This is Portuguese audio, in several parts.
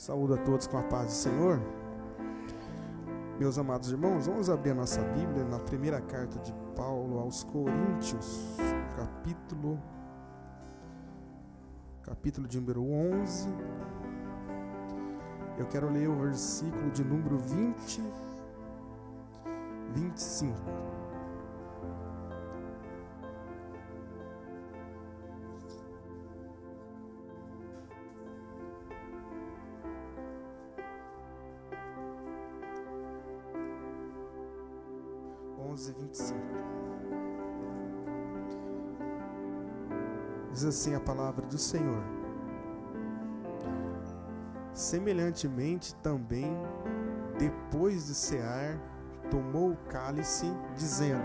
Saúdo a todos com a paz do Senhor. Meus amados irmãos, vamos abrir a nossa Bíblia na primeira carta de Paulo aos Coríntios, capítulo capítulo de número 11. Eu quero ler o versículo de número 20 25. Onze vinte e cinco. Diz assim a palavra do Senhor. Semelhantemente também, depois de cear, tomou o cálice, dizendo: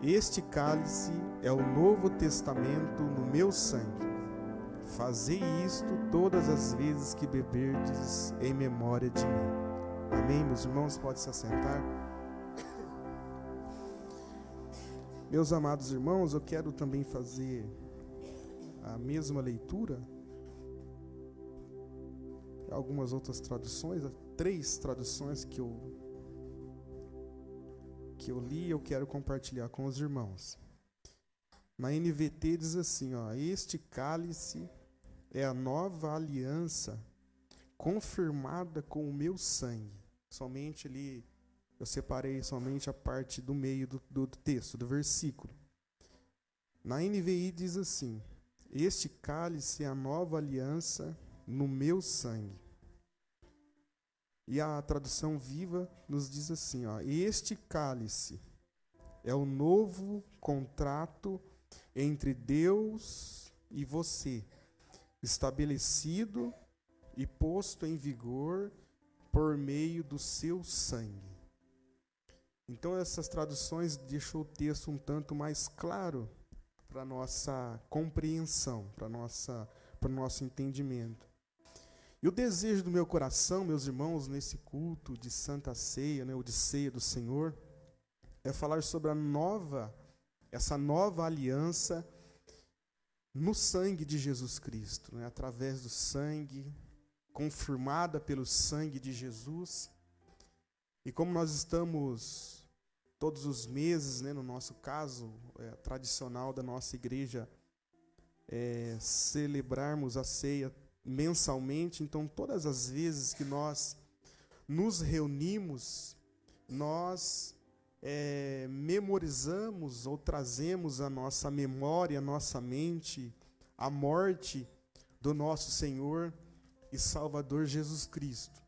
Este cálice é o novo testamento no meu sangue. Fazei isto todas as vezes que beberdes em memória de mim. Amém, meus irmãos? Pode se assentar. Meus amados irmãos, eu quero também fazer a mesma leitura. Algumas outras traduções, três traduções que eu que eu li, eu quero compartilhar com os irmãos. Na NVT diz assim, ó: "Este cálice é a nova aliança confirmada com o meu sangue". Somente ali eu separei somente a parte do meio do, do texto, do versículo. Na NVI diz assim: Este cálice é a nova aliança no meu sangue. E a tradução viva nos diz assim: ó, Este cálice é o novo contrato entre Deus e você, estabelecido e posto em vigor por meio do seu sangue. Então essas traduções deixam o texto um tanto mais claro para nossa compreensão, para nossa para o nosso entendimento. E o desejo do meu coração, meus irmãos, nesse culto de Santa Ceia, né, ou de Ceia do Senhor, é falar sobre a nova, essa nova aliança no sangue de Jesus Cristo, né, através do sangue, confirmada pelo sangue de Jesus. E como nós estamos todos os meses, né, no nosso caso é, tradicional da nossa igreja, é, celebrarmos a ceia mensalmente, então todas as vezes que nós nos reunimos, nós é, memorizamos ou trazemos a nossa memória, a nossa mente, a morte do nosso Senhor e Salvador Jesus Cristo.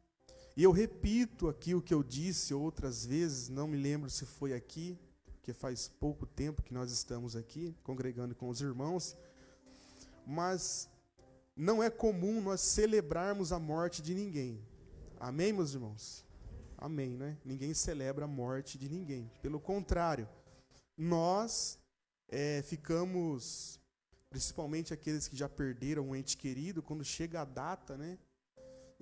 E eu repito aqui o que eu disse outras vezes, não me lembro se foi aqui, porque faz pouco tempo que nós estamos aqui, congregando com os irmãos, mas não é comum nós celebrarmos a morte de ninguém. Amém, meus irmãos? Amém, né? Ninguém celebra a morte de ninguém. Pelo contrário, nós é, ficamos, principalmente aqueles que já perderam um ente querido, quando chega a data, né?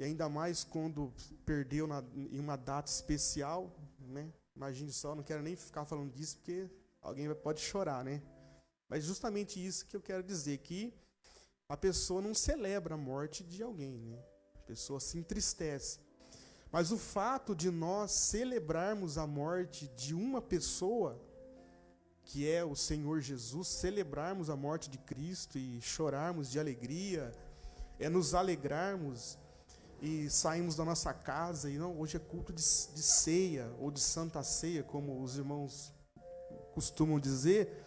E ainda mais quando perdeu na, em uma data especial, né? Imagine só, não quero nem ficar falando disso porque alguém pode chorar, né? Mas justamente isso que eu quero dizer que a pessoa não celebra a morte de alguém, né? A pessoa se entristece. Mas o fato de nós celebrarmos a morte de uma pessoa, que é o Senhor Jesus, celebrarmos a morte de Cristo e chorarmos de alegria, é nos alegrarmos e saímos da nossa casa e não, hoje é culto de, de ceia ou de santa ceia, como os irmãos costumam dizer,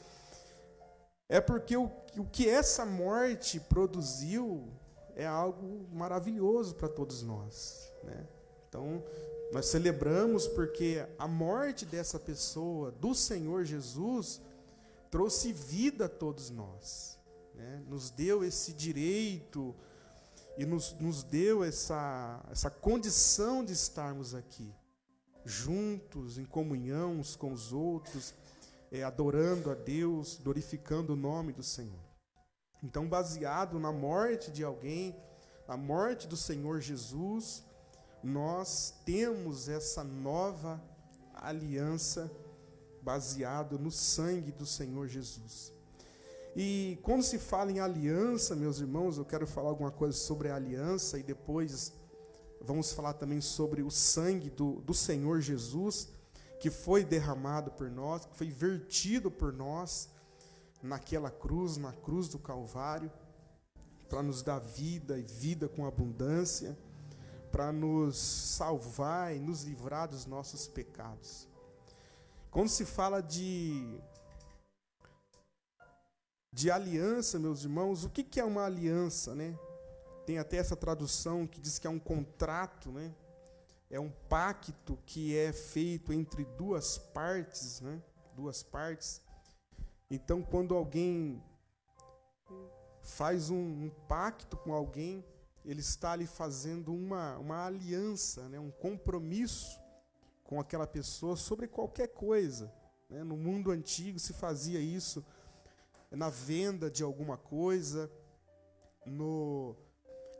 é porque o, o que essa morte produziu é algo maravilhoso para todos nós. Né? Então, nós celebramos porque a morte dessa pessoa, do Senhor Jesus, trouxe vida a todos nós. Né? Nos deu esse direito e nos, nos deu essa, essa condição de estarmos aqui, juntos, em comunhão uns com os outros é, adorando a Deus, glorificando o nome do Senhor. Então, baseado na morte de alguém, na morte do Senhor Jesus, nós temos essa nova aliança baseado no sangue do Senhor Jesus. E quando se fala em aliança, meus irmãos, eu quero falar alguma coisa sobre a aliança e depois vamos falar também sobre o sangue do, do Senhor Jesus, que foi derramado por nós, que foi vertido por nós naquela cruz, na cruz do Calvário, para nos dar vida e vida com abundância, para nos salvar e nos livrar dos nossos pecados. Quando se fala de de aliança, meus irmãos, o que, é uma aliança, né? Tem até essa tradução que diz que é um contrato, né? É um pacto que é feito entre duas partes, né? Duas partes. Então, quando alguém faz um, um pacto com alguém, ele está ali fazendo uma, uma aliança, né? um compromisso com aquela pessoa sobre qualquer coisa. Né? No mundo antigo se fazia isso na venda de alguma coisa, no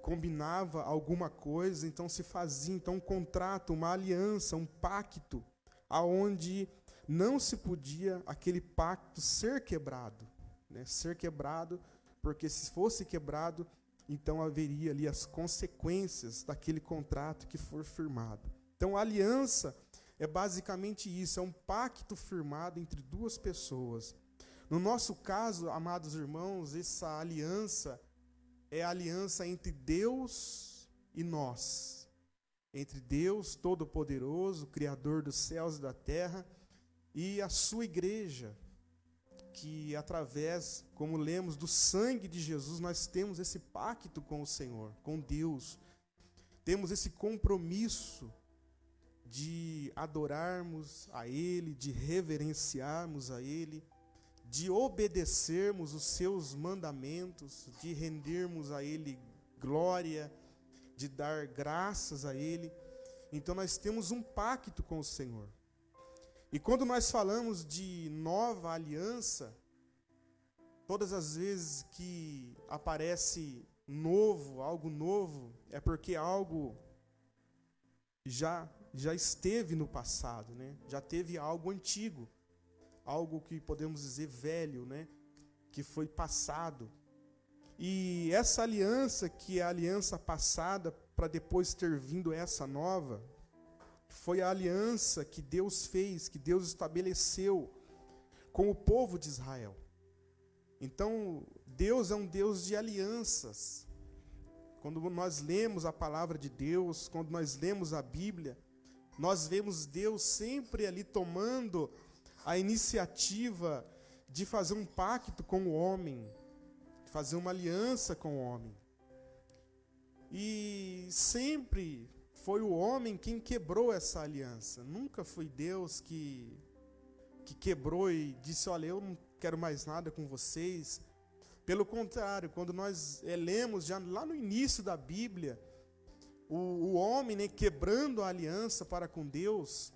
combinava alguma coisa, então se fazia então um contrato, uma aliança, um pacto, aonde não se podia aquele pacto ser quebrado, né? Ser quebrado, porque se fosse quebrado, então haveria ali as consequências daquele contrato que for firmado. Então a aliança é basicamente isso, é um pacto firmado entre duas pessoas. No nosso caso, amados irmãos, essa aliança é a aliança entre Deus e nós. Entre Deus Todo-Poderoso, Criador dos céus e da terra, e a sua igreja, que através, como lemos, do sangue de Jesus, nós temos esse pacto com o Senhor, com Deus. Temos esse compromisso de adorarmos a Ele, de reverenciarmos a Ele de obedecermos os seus mandamentos, de rendermos a Ele glória, de dar graças a Ele. Então nós temos um pacto com o Senhor. E quando nós falamos de nova aliança, todas as vezes que aparece novo, algo novo, é porque algo já já esteve no passado, né? Já teve algo antigo algo que podemos dizer velho, né? Que foi passado. E essa aliança, que é a aliança passada, para depois ter vindo essa nova, foi a aliança que Deus fez, que Deus estabeleceu com o povo de Israel. Então, Deus é um Deus de alianças. Quando nós lemos a palavra de Deus, quando nós lemos a Bíblia, nós vemos Deus sempre ali tomando a iniciativa de fazer um pacto com o homem, fazer uma aliança com o homem. E sempre foi o homem quem quebrou essa aliança. Nunca foi Deus que, que quebrou e disse: Olha, eu não quero mais nada com vocês. Pelo contrário, quando nós é, lemos já lá no início da Bíblia, o, o homem né, quebrando a aliança para com Deus,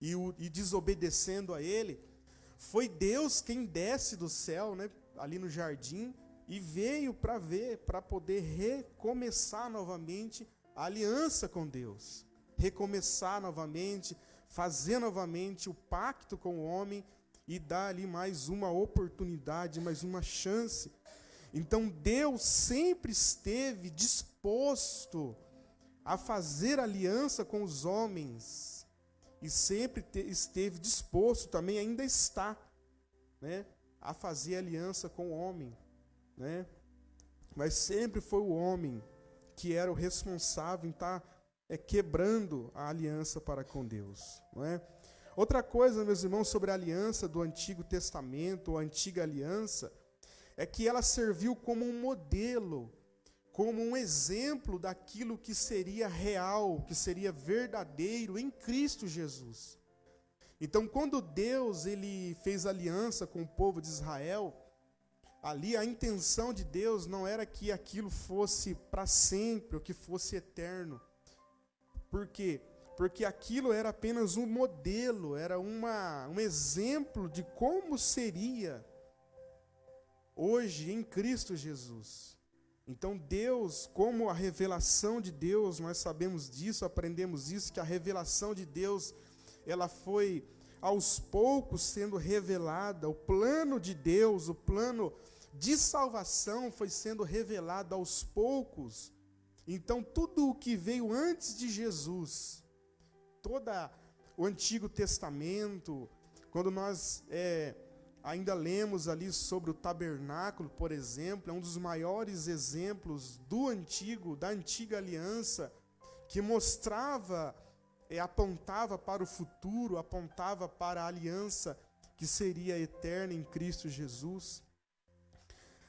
e, o, e desobedecendo a ele, foi Deus quem desce do céu, né, ali no jardim, e veio para ver, para poder recomeçar novamente a aliança com Deus, recomeçar novamente, fazer novamente o pacto com o homem e dar ali mais uma oportunidade, mais uma chance. Então Deus sempre esteve disposto a fazer aliança com os homens, e sempre te, esteve disposto, também ainda está, né, a fazer aliança com o homem, né? Mas sempre foi o homem que era o responsável em estar tá, é, quebrando a aliança para com Deus, não é? Outra coisa, meus irmãos, sobre a aliança do Antigo Testamento, a antiga aliança, é que ela serviu como um modelo como um exemplo daquilo que seria real, que seria verdadeiro em Cristo Jesus. Então, quando Deus ele fez aliança com o povo de Israel, ali a intenção de Deus não era que aquilo fosse para sempre, ou que fosse eterno. Por quê? Porque aquilo era apenas um modelo, era uma, um exemplo de como seria hoje em Cristo Jesus. Então, Deus, como a revelação de Deus, nós sabemos disso, aprendemos isso, que a revelação de Deus, ela foi aos poucos sendo revelada, o plano de Deus, o plano de salvação foi sendo revelado aos poucos. Então, tudo o que veio antes de Jesus, todo o Antigo Testamento, quando nós é, ainda lemos ali sobre o tabernáculo, por exemplo, é um dos maiores exemplos do antigo, da antiga aliança, que mostrava, é, apontava para o futuro, apontava para a aliança que seria eterna em Cristo Jesus.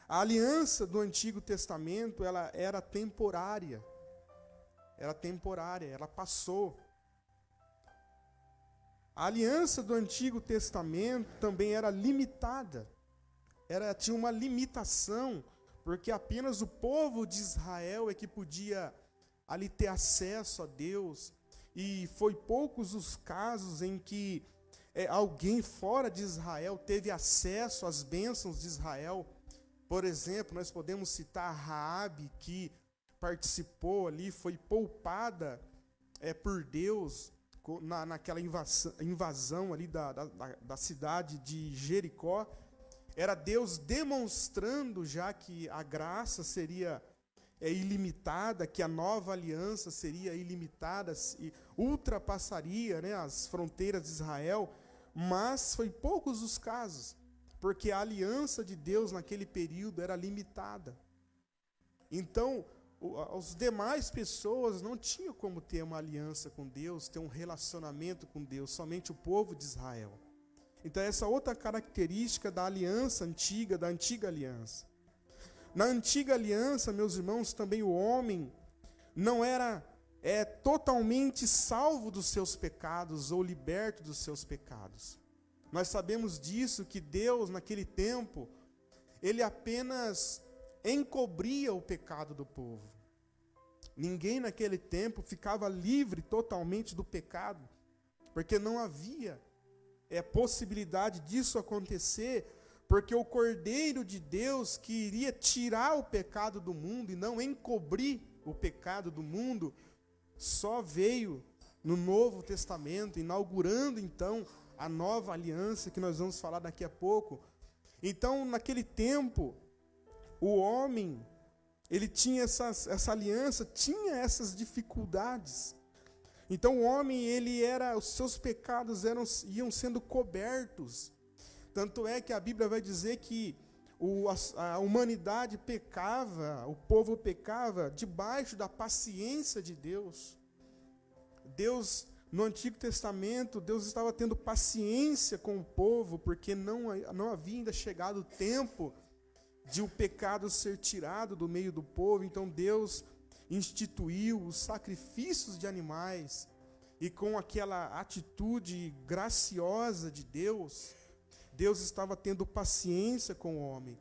A aliança do Antigo Testamento, ela era temporária. Era temporária, ela passou. A aliança do Antigo Testamento também era limitada. Era tinha uma limitação, porque apenas o povo de Israel é que podia ali ter acesso a Deus. E foi poucos os casos em que é, alguém fora de Israel teve acesso às bênçãos de Israel. Por exemplo, nós podemos citar Raabe, que participou ali, foi poupada é, por Deus na, naquela invasão, invasão ali da, da, da cidade de Jericó. Era Deus demonstrando já que a graça seria é, ilimitada, que a nova aliança seria ilimitada e ultrapassaria né, as fronteiras de Israel, mas foi poucos os casos porque a aliança de Deus naquele período era limitada. Então, as demais pessoas não tinham como ter uma aliança com Deus, ter um relacionamento com Deus, somente o povo de Israel. Então, essa outra característica da aliança antiga, da antiga aliança. Na antiga aliança, meus irmãos, também o homem não era é, totalmente salvo dos seus pecados ou liberto dos seus pecados. Nós sabemos disso que Deus, naquele tempo, ele apenas encobria o pecado do povo. Ninguém naquele tempo ficava livre totalmente do pecado, porque não havia é, possibilidade disso acontecer, porque o Cordeiro de Deus que iria tirar o pecado do mundo e não encobrir o pecado do mundo, só veio no Novo Testamento, inaugurando então a nova aliança que nós vamos falar daqui a pouco. Então, naquele tempo, o homem, ele tinha essas, essa aliança, tinha essas dificuldades. Então, o homem, ele era, os seus pecados eram, iam sendo cobertos. Tanto é que a Bíblia vai dizer que o, a, a humanidade pecava, o povo pecava debaixo da paciência de Deus. Deus no Antigo Testamento, Deus estava tendo paciência com o povo, porque não, não havia ainda chegado o tempo de o pecado ser tirado do meio do povo. Então Deus instituiu os sacrifícios de animais, e com aquela atitude graciosa de Deus, Deus estava tendo paciência com o homem.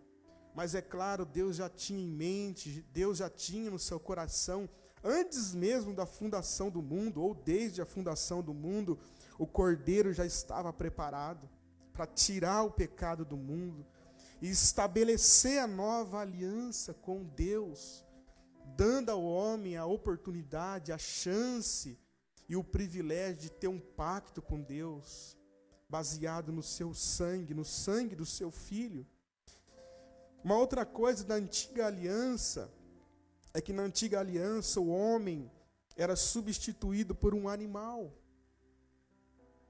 Mas é claro, Deus já tinha em mente, Deus já tinha no seu coração Antes mesmo da fundação do mundo, ou desde a fundação do mundo, o Cordeiro já estava preparado para tirar o pecado do mundo e estabelecer a nova aliança com Deus, dando ao homem a oportunidade, a chance e o privilégio de ter um pacto com Deus, baseado no seu sangue, no sangue do seu filho. Uma outra coisa da antiga aliança é que na antiga aliança o homem era substituído por um animal.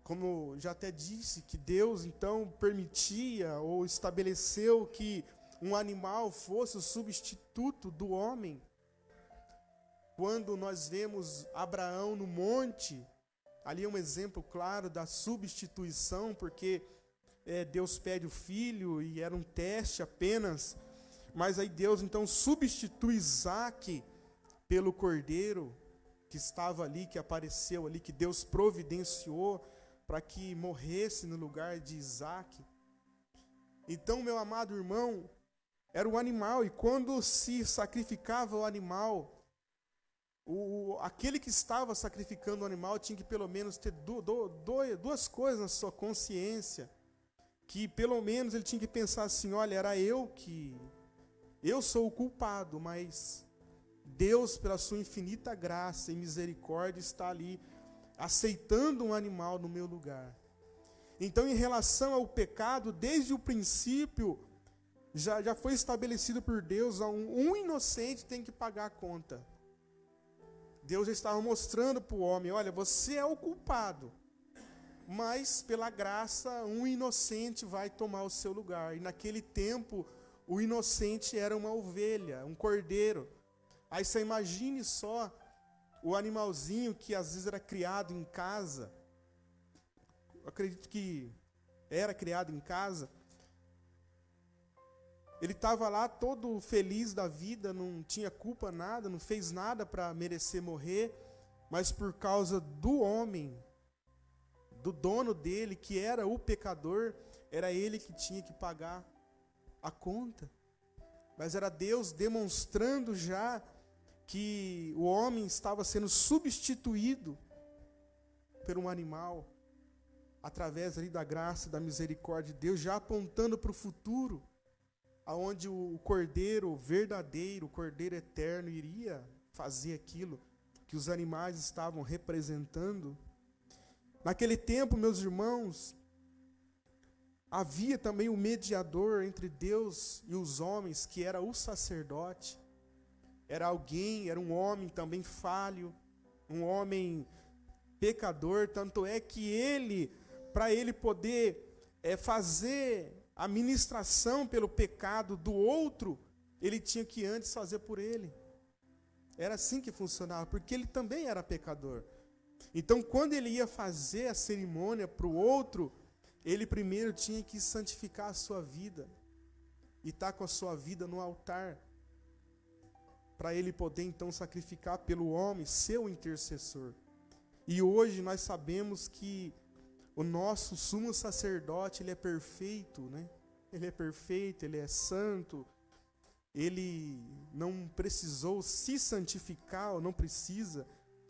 Como já até disse, que Deus então permitia ou estabeleceu que um animal fosse o substituto do homem. Quando nós vemos Abraão no monte, ali é um exemplo claro da substituição, porque é, Deus pede o filho e era um teste apenas mas aí Deus então substitui Isaac pelo cordeiro que estava ali, que apareceu ali, que Deus providenciou para que morresse no lugar de Isaac. Então, meu amado irmão, era o animal, e quando se sacrificava o animal, o, aquele que estava sacrificando o animal tinha que pelo menos ter do, do, do, duas coisas na sua consciência. Que pelo menos ele tinha que pensar assim: olha, era eu que eu sou o culpado, mas Deus, pela sua infinita graça e misericórdia, está ali aceitando um animal no meu lugar. Então, em relação ao pecado, desde o princípio, já, já foi estabelecido por Deus, um, um inocente tem que pagar a conta. Deus já estava mostrando para o homem: olha, você é o culpado, mas pela graça, um inocente vai tomar o seu lugar. E naquele tempo, o inocente era uma ovelha, um cordeiro. Aí você imagine só o animalzinho que às vezes era criado em casa. Acredito que era criado em casa. Ele estava lá todo feliz da vida, não tinha culpa nada, não fez nada para merecer morrer, mas por causa do homem, do dono dele, que era o pecador, era ele que tinha que pagar a conta. Mas era Deus demonstrando já que o homem estava sendo substituído por um animal, através ali da graça, da misericórdia de Deus, já apontando para o futuro aonde o cordeiro verdadeiro, o cordeiro eterno iria fazer aquilo que os animais estavam representando. Naquele tempo, meus irmãos, havia também o mediador entre Deus e os homens, que era o sacerdote. Era alguém, era um homem também falho, um homem pecador, tanto é que ele, para ele poder é, fazer a ministração pelo pecado do outro, ele tinha que antes fazer por ele. Era assim que funcionava, porque ele também era pecador. Então, quando ele ia fazer a cerimônia para o outro, ele primeiro tinha que santificar a sua vida e estar tá com a sua vida no altar, para ele poder então sacrificar pelo homem, seu intercessor. E hoje nós sabemos que o nosso sumo sacerdote, ele é perfeito, né? Ele é perfeito, ele é santo. Ele não precisou se santificar, ou não precisa,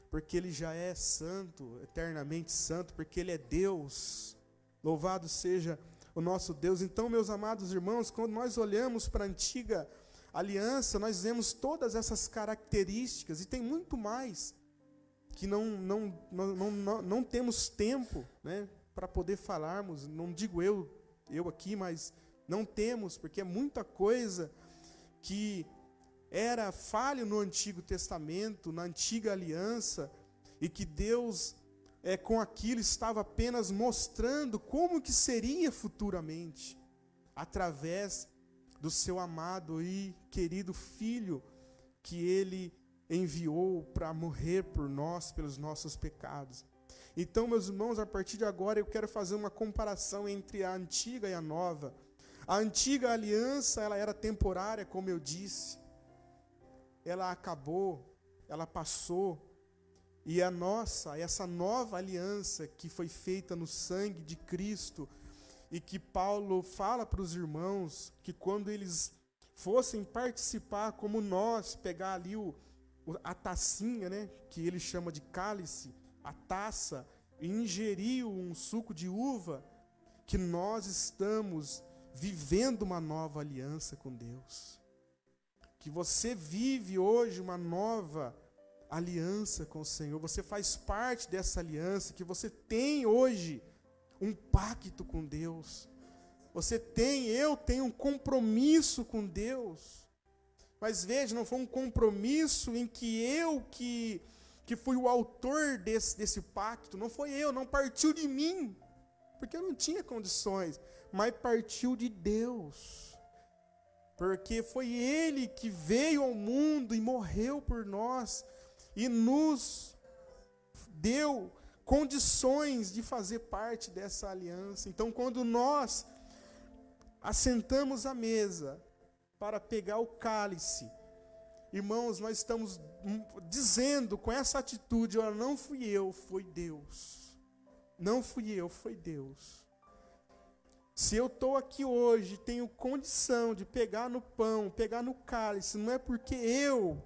porque ele já é santo, eternamente santo, porque ele é Deus. Louvado seja o nosso Deus. Então, meus amados irmãos, quando nós olhamos para a antiga aliança, nós vemos todas essas características e tem muito mais que não, não, não, não, não temos tempo né, para poder falarmos. Não digo eu, eu aqui, mas não temos, porque é muita coisa que era falho no Antigo Testamento, na antiga aliança, e que Deus é, com aquilo estava apenas mostrando como que seria futuramente, através do seu amado e querido filho que ele enviou para morrer por nós, pelos nossos pecados. Então, meus irmãos, a partir de agora eu quero fazer uma comparação entre a antiga e a nova. A antiga aliança, ela era temporária, como eu disse. Ela acabou, ela passou. E a nossa, essa nova aliança que foi feita no sangue de Cristo, e que Paulo fala para os irmãos que quando eles fossem participar, como nós, pegar ali o, a tacinha, né, que ele chama de cálice, a taça, e ingerir um suco de uva, que nós estamos vivendo uma nova aliança com Deus. Que você vive hoje uma nova aliança com o Senhor, você faz parte dessa aliança, que você tem hoje um pacto com Deus. Você tem, eu tenho um compromisso com Deus. Mas veja, não foi um compromisso em que eu que, que fui o autor desse, desse pacto, não foi eu, não partiu de mim, porque eu não tinha condições, mas partiu de Deus. Porque foi Ele que veio ao mundo e morreu por nós e nos deu condições de fazer parte dessa aliança. Então, quando nós assentamos à mesa, para pegar o cálice. Irmãos, nós estamos dizendo com essa atitude: olha, não fui eu, foi Deus. Não fui eu, foi Deus. Se eu estou aqui hoje, tenho condição de pegar no pão, pegar no cálice, não é porque eu,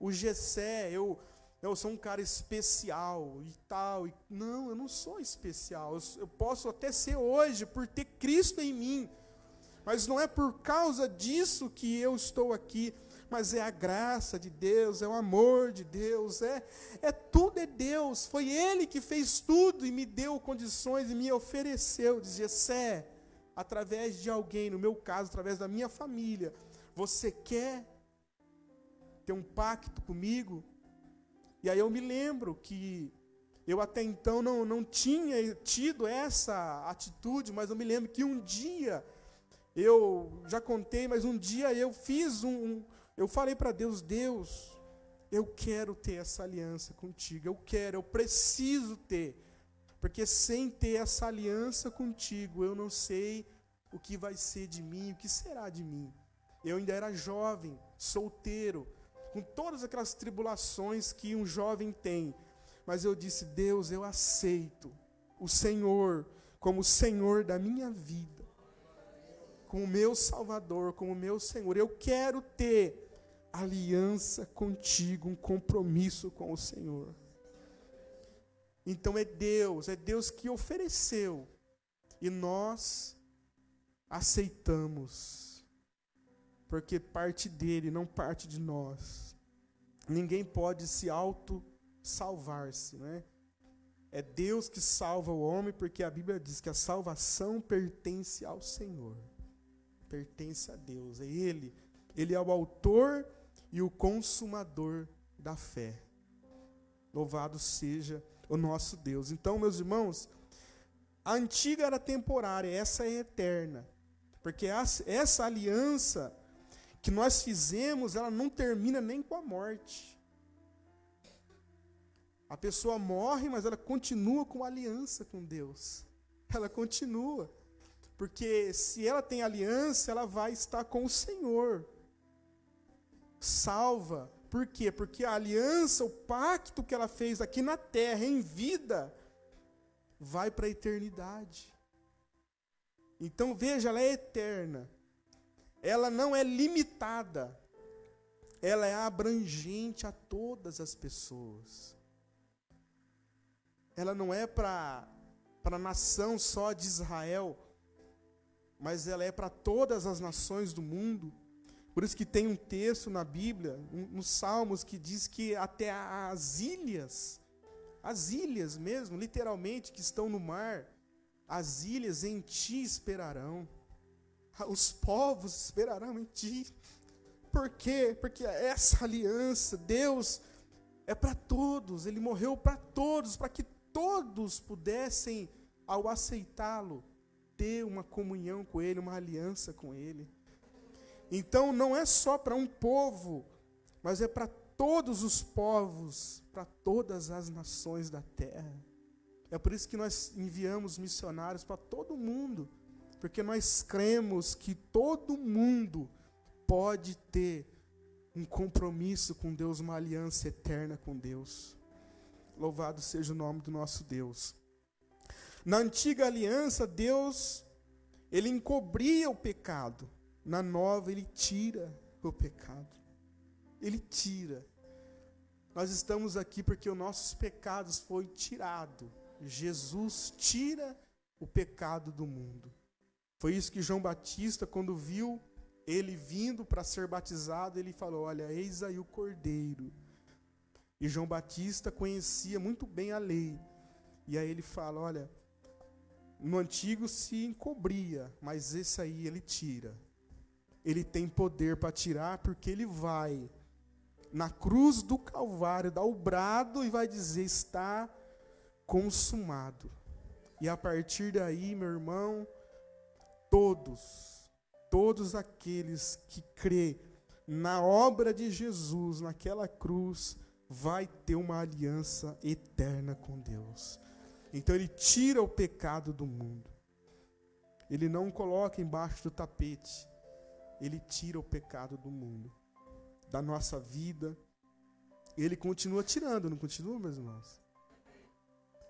o Gessé, eu, eu sou um cara especial e tal. E, não, eu não sou especial. Eu, posso até ser hoje por ter Cristo em mim mas não é por causa disso que eu estou aqui, mas é a graça de Deus, é o amor de Deus, é, é tudo é Deus. Foi Ele que fez tudo e me deu condições e me ofereceu. Dizia, Sé, através de alguém, no meu caso, através da minha família, você quer ter um pacto comigo? E aí eu me lembro que eu até então não, não tinha tido essa atitude, mas eu me lembro que um dia, eu já contei, mas um dia eu fiz um. Eu falei para Deus: Deus, eu quero ter essa aliança contigo, eu quero, eu preciso ter, porque sem ter essa aliança contigo, eu não sei o que vai ser de mim, o que será de mim. Eu ainda era jovem, solteiro, com todas aquelas tribulações que um jovem tem mas eu disse: Deus, eu aceito o Senhor como Senhor da minha vida, como meu Salvador, como meu Senhor. Eu quero ter aliança contigo, um compromisso com o Senhor. Então é Deus, é Deus que ofereceu e nós aceitamos, porque parte dele, não parte de nós. Ninguém pode se auto salvar-se, né? É Deus que salva o homem, porque a Bíblia diz que a salvação pertence ao Senhor. Pertence a Deus. É Ele. Ele é o autor e o consumador da fé. Louvado seja o nosso Deus. Então, meus irmãos, a antiga era temporária, essa é eterna. Porque essa aliança que nós fizemos, ela não termina nem com a morte. A pessoa morre, mas ela continua com aliança com Deus. Ela continua. Porque se ela tem aliança, ela vai estar com o Senhor. Salva. Por quê? Porque a aliança, o pacto que ela fez aqui na terra, em vida, vai para a eternidade. Então veja, ela é eterna. Ela não é limitada. Ela é abrangente a todas as pessoas ela não é para a nação só de Israel, mas ela é para todas as nações do mundo. Por isso que tem um texto na Bíblia, nos Salmos, que diz que até as ilhas, as ilhas mesmo, literalmente, que estão no mar, as ilhas em ti esperarão. Os povos esperarão em ti. Por quê? Porque essa aliança, Deus é para todos, Ele morreu para todos, para que todos pudessem, ao aceitá-lo, ter uma comunhão com Ele, uma aliança com Ele. Então não é só para um povo, mas é para todos os povos, para todas as nações da terra. É por isso que nós enviamos missionários para todo mundo, porque nós cremos que todo mundo pode ter um compromisso com Deus, uma aliança eterna com Deus. Louvado seja o nome do nosso Deus. Na antiga aliança, Deus ele encobria o pecado. Na nova, ele tira o pecado. Ele tira. Nós estamos aqui porque os nossos pecados foi tirado. Jesus tira o pecado do mundo. Foi isso que João Batista, quando viu ele vindo para ser batizado, ele falou: Olha, eis aí o cordeiro e João Batista conhecia muito bem a lei. E aí ele fala: olha, no antigo se encobria, mas esse aí ele tira. Ele tem poder para tirar porque ele vai na cruz do Calvário, dá o brado e vai dizer: está consumado. E a partir daí, meu irmão, todos, todos aqueles que crê na obra de Jesus naquela cruz, vai ter uma aliança eterna com Deus. Então ele tira o pecado do mundo. Ele não coloca embaixo do tapete. Ele tira o pecado do mundo, da nossa vida. Ele continua tirando, não continua, meus irmãos?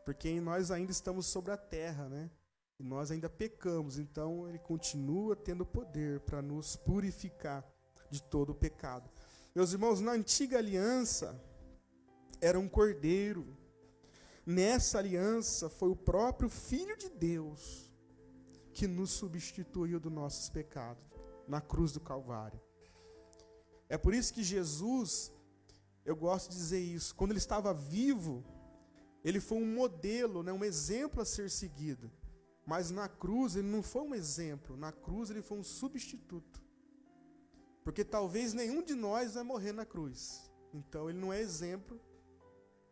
Porque nós ainda estamos sobre a terra, né? E nós ainda pecamos, então ele continua tendo poder para nos purificar de todo o pecado. Meus irmãos, na antiga aliança, era um cordeiro. Nessa aliança foi o próprio Filho de Deus que nos substituiu dos nossos pecados na cruz do Calvário. É por isso que Jesus, eu gosto de dizer isso, quando ele estava vivo, ele foi um modelo, né, um exemplo a ser seguido. Mas na cruz ele não foi um exemplo, na cruz ele foi um substituto. Porque talvez nenhum de nós vai morrer na cruz. Então ele não é exemplo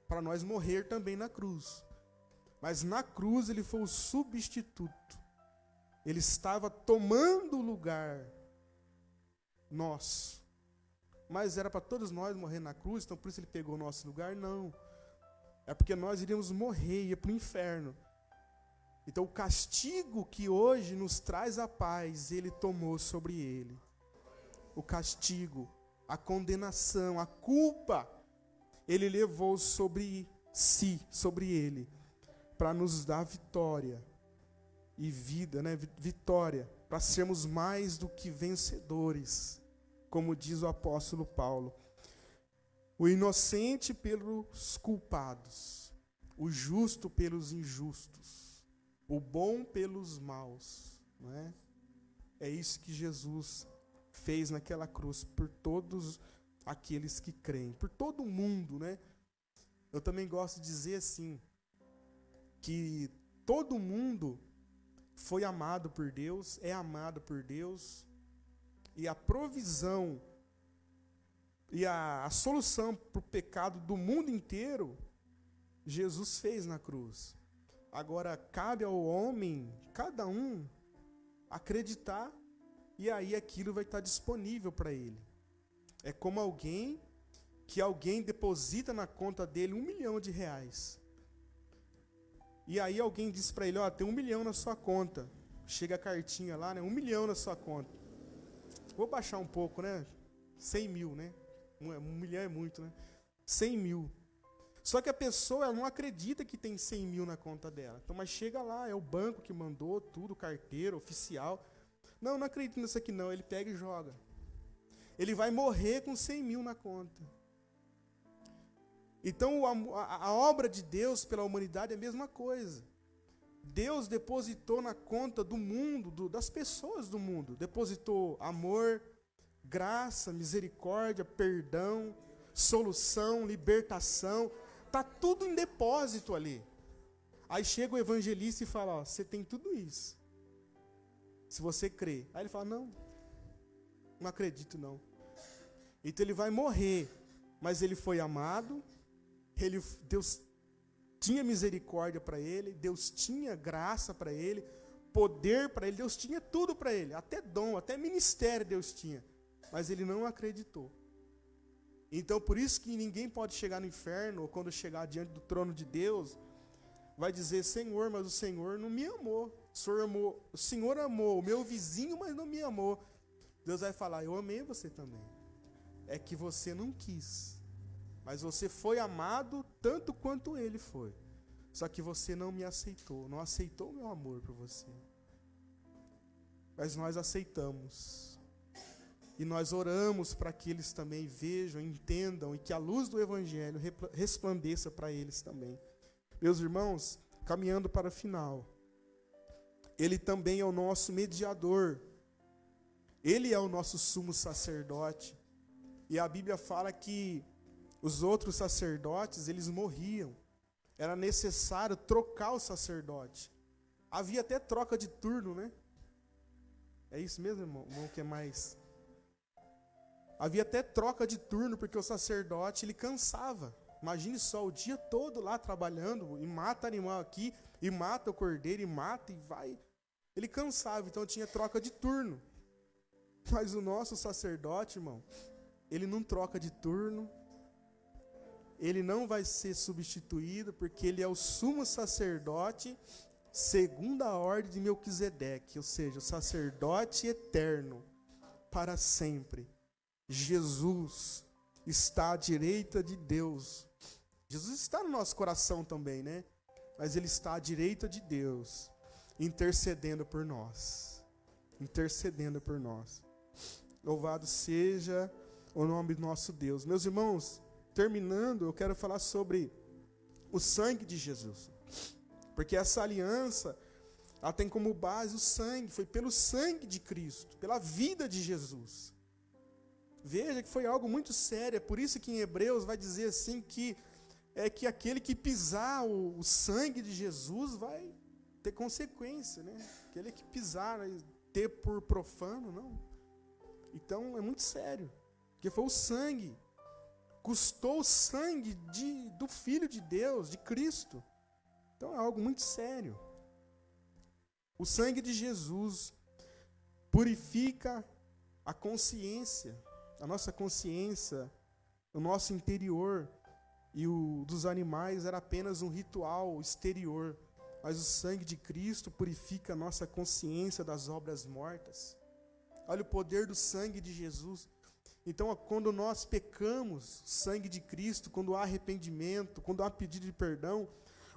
para nós morrer também na cruz. Mas na cruz ele foi o substituto. Ele estava tomando o lugar nosso. Mas era para todos nós morrer na cruz, então por isso ele pegou o nosso lugar? Não. É porque nós iríamos morrer, ia para o inferno. Então o castigo que hoje nos traz a paz, ele tomou sobre ele. O castigo, a condenação, a culpa, ele levou sobre si, sobre ele, para nos dar vitória e vida, né? Vitória, para sermos mais do que vencedores, como diz o apóstolo Paulo. O inocente pelos culpados, o justo pelos injustos, o bom pelos maus, não é? É isso que Jesus fez naquela cruz por todos aqueles que creem, por todo mundo, né? Eu também gosto de dizer assim que todo mundo foi amado por Deus, é amado por Deus, e a provisão e a, a solução para o pecado do mundo inteiro, Jesus fez na cruz. Agora cabe ao homem, cada um, acreditar, e aí aquilo vai estar disponível para ele. É como alguém que alguém deposita na conta dele um milhão de reais. E aí alguém diz para ele, ó, tem um milhão na sua conta. Chega a cartinha lá, né? Um milhão na sua conta. Vou baixar um pouco, né? Cem mil, né? Um, um milhão é muito, né? Cem mil. Só que a pessoa ela não acredita que tem cem mil na conta dela. Então, mas chega lá, é o banco que mandou tudo, carteiro, oficial. Não, não acredito nisso aqui não. Ele pega e joga. Ele vai morrer com cem mil na conta. Então, a, a, obra de Deus pela humanidade é a mesma coisa. Deus depositou na conta do mundo, do, das pessoas do mundo, depositou amor, graça, misericórdia, perdão, solução, libertação, tá tudo em depósito ali. Aí chega o evangelista e fala: ó, você tem tudo isso. Se você crê. Aí ele fala: não, não acredito não. Então ele vai morrer, mas ele foi amado, ele, Deus tinha misericórdia para ele, Deus tinha graça para ele, poder para ele, Deus tinha tudo para ele, até dom, até ministério Deus tinha, mas ele não acreditou. Então por isso que ninguém pode chegar no inferno ou quando chegar diante do trono de Deus, vai dizer: Senhor, mas o Senhor não me amou. O Senhor amou, o Senhor amou o meu vizinho, mas não me amou. Deus vai falar: Eu amei você também. É que você não quis. Mas você foi amado tanto quanto ele foi. Só que você não me aceitou, não aceitou o meu amor por você. Mas nós aceitamos. E nós oramos para que eles também vejam, entendam e que a luz do Evangelho resplandeça para eles também. Meus irmãos, caminhando para o final, Ele também é o nosso mediador, Ele é o nosso sumo sacerdote. E a Bíblia fala que os outros sacerdotes, eles morriam. Era necessário trocar o sacerdote. Havia até troca de turno, né? É isso mesmo, irmão? O que é mais? Havia até troca de turno, porque o sacerdote ele cansava. Imagine só o dia todo lá trabalhando, e mata animal aqui, e mata o cordeiro, e mata, e vai. Ele cansava, então tinha troca de turno. Mas o nosso sacerdote, irmão, ele não troca de turno, ele não vai ser substituído, porque ele é o sumo sacerdote segundo a ordem de Melquisedeque, ou seja, o sacerdote eterno para sempre. Jesus está à direita de Deus. Jesus está no nosso coração também, né? Mas ele está à direita de Deus, intercedendo por nós. Intercedendo por nós. Louvado seja o nome do nosso Deus. Meus irmãos, terminando, eu quero falar sobre o sangue de Jesus. Porque essa aliança, ela tem como base o sangue, foi pelo sangue de Cristo, pela vida de Jesus. Veja que foi algo muito sério, é por isso que em Hebreus vai dizer assim que é que aquele que pisar o, o sangue de Jesus vai ter consequência, né? Aquele que pisar, ter por profano, não. Então é muito sério, porque foi o sangue, custou o sangue de, do Filho de Deus, de Cristo. Então é algo muito sério. O sangue de Jesus purifica a consciência, a nossa consciência, o nosso interior. E o dos animais era apenas um ritual exterior. Mas o sangue de Cristo purifica a nossa consciência das obras mortas. Olha o poder do sangue de Jesus. Então, quando nós pecamos, sangue de Cristo, quando há arrependimento, quando há pedido de perdão,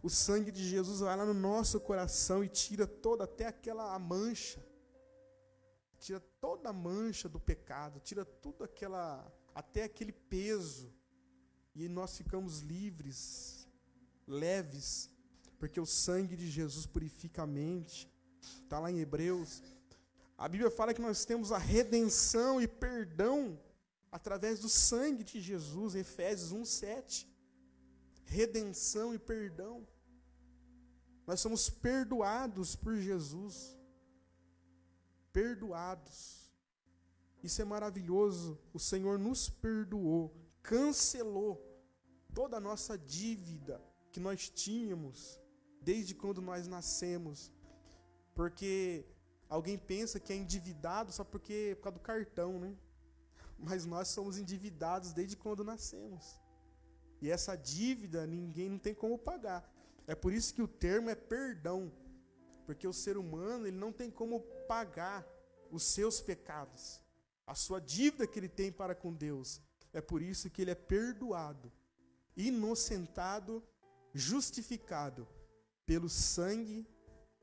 o sangue de Jesus vai lá no nosso coração e tira toda até aquela mancha. Tira toda a mancha do pecado, tira tudo aquela até aquele peso. E nós ficamos livres, leves, porque o sangue de Jesus purifica a mente. Está lá em Hebreus. A Bíblia fala que nós temos a redenção e perdão através do sangue de Jesus, Efésios 1:7 redenção e perdão. Nós somos perdoados por Jesus. Perdoados. Isso é maravilhoso. O Senhor nos perdoou, cancelou toda a nossa dívida que nós tínhamos desde quando nós nascemos. Porque alguém pensa que é endividado só porque por causa do cartão, né? Mas nós somos endividados desde quando nascemos. E essa dívida ninguém não tem como pagar. É por isso que o termo é perdão. Porque o ser humano ele não tem como pagar os seus pecados. A sua dívida que ele tem para com Deus. É por isso que ele é perdoado, inocentado, justificado pelo sangue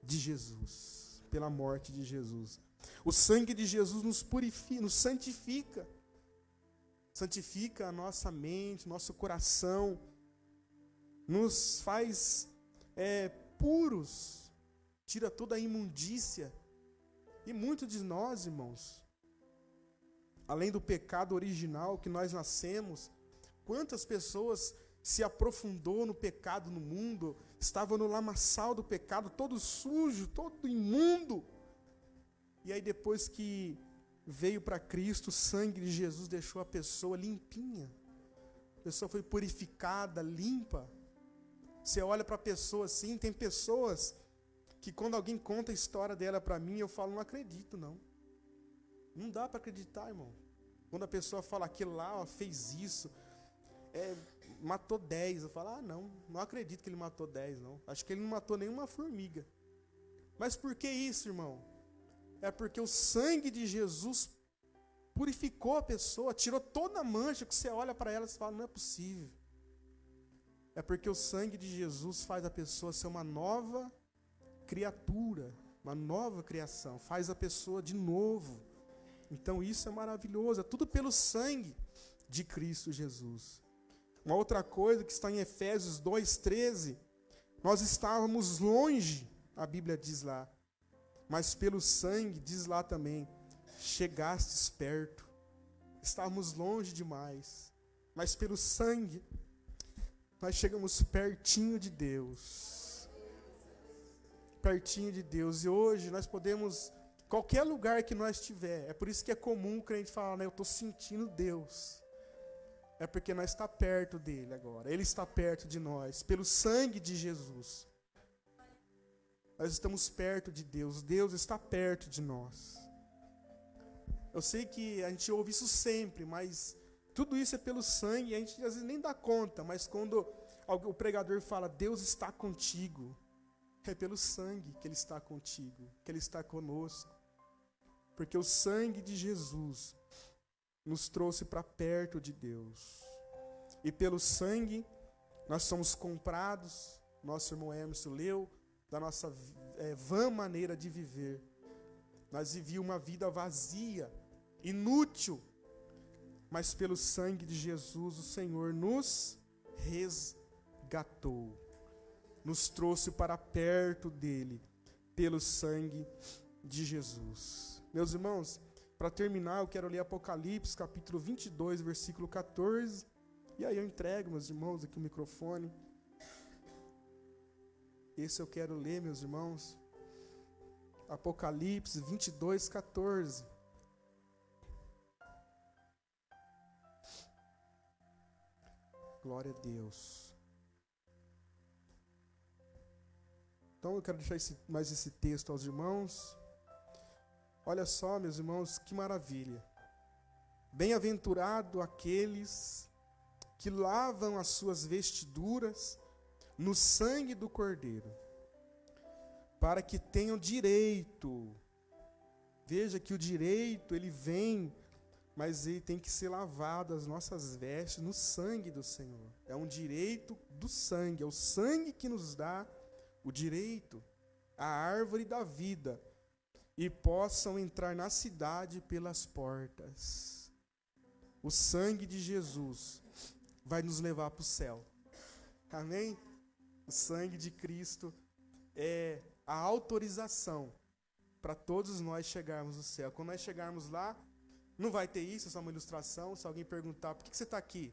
de Jesus, pela morte de Jesus. O sangue de Jesus nos purifica, nos santifica santifica a nossa mente, nosso coração, nos faz é, puros, tira toda a imundícia. E muitos de nós, irmãos, além do pecado original que nós nascemos, quantas pessoas se aprofundou no pecado no mundo, estavam no lamaçal do pecado, todo sujo, todo imundo. E aí depois que veio para Cristo, o sangue de Jesus deixou a pessoa limpinha. A pessoa foi purificada, limpa. Você olha para a pessoa assim, tem pessoas que quando alguém conta a história dela para mim, eu falo, não acredito não. Não dá para acreditar, irmão. Quando a pessoa fala aquilo lá, ó, fez isso, é, matou 10, eu falo, ah, não, não acredito que ele matou 10, não. Acho que ele não matou nenhuma formiga. Mas por que isso, irmão? é porque o sangue de Jesus purificou a pessoa, tirou toda a mancha que você olha para ela e fala, não é possível. É porque o sangue de Jesus faz a pessoa ser uma nova criatura, uma nova criação, faz a pessoa de novo. Então isso é maravilhoso, é tudo pelo sangue de Cristo Jesus. Uma outra coisa que está em Efésios 2:13, nós estávamos longe, a Bíblia diz lá, mas pelo sangue, diz lá também, chegastes perto. Estávamos longe demais, mas pelo sangue, nós chegamos pertinho de Deus. Pertinho de Deus. E hoje nós podemos, qualquer lugar que nós estiver, é por isso que é comum o crente falar, né, eu estou sentindo Deus. É porque nós está perto dele agora. Ele está perto de nós, pelo sangue de Jesus. Nós estamos perto de Deus, Deus está perto de nós. Eu sei que a gente ouve isso sempre, mas tudo isso é pelo sangue, a gente às vezes nem dá conta, mas quando o pregador fala, Deus está contigo, é pelo sangue que Ele está contigo, que Ele está conosco. Porque o sangue de Jesus nos trouxe para perto de Deus. E pelo sangue nós somos comprados, nosso irmão Emerson leu, da nossa é, vã maneira de viver. Nós vivíamos uma vida vazia, inútil, mas pelo sangue de Jesus o Senhor nos resgatou, nos trouxe para perto dele, pelo sangue de Jesus. Meus irmãos, para terminar, eu quero ler Apocalipse, capítulo 22, versículo 14. E aí eu entrego, meus irmãos, aqui o microfone. Esse eu quero ler, meus irmãos. Apocalipse 22, 14. Glória a Deus. Então eu quero deixar esse, mais esse texto aos irmãos. Olha só, meus irmãos, que maravilha. Bem-aventurado aqueles que lavam as suas vestiduras no sangue do Cordeiro, para que tenham direito. Veja que o direito ele vem, mas ele tem que ser lavado as nossas vestes no sangue do Senhor. É um direito do sangue, é o sangue que nos dá o direito, a árvore da vida e possam entrar na cidade pelas portas. O sangue de Jesus vai nos levar para o céu. Amém? O sangue de Cristo é a autorização para todos nós chegarmos no céu. Quando nós chegarmos lá, não vai ter isso, é só uma ilustração. Se alguém perguntar, por que você está aqui?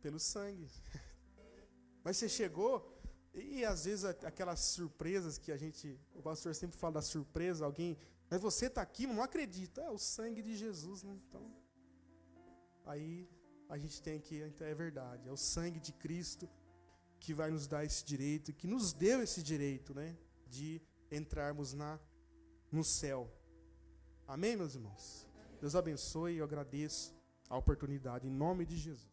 Pelo sangue. Mas você chegou, e às vezes aquelas surpresas que a gente, o pastor sempre fala da surpresa, alguém, mas você está aqui, não acredita, é o sangue de Jesus, né? Então, aí a gente tem que, então é verdade, é o sangue de Cristo que vai nos dar esse direito, que nos deu esse direito, né, de entrarmos na no céu. Amém, meus irmãos. Deus abençoe, eu agradeço a oportunidade em nome de Jesus.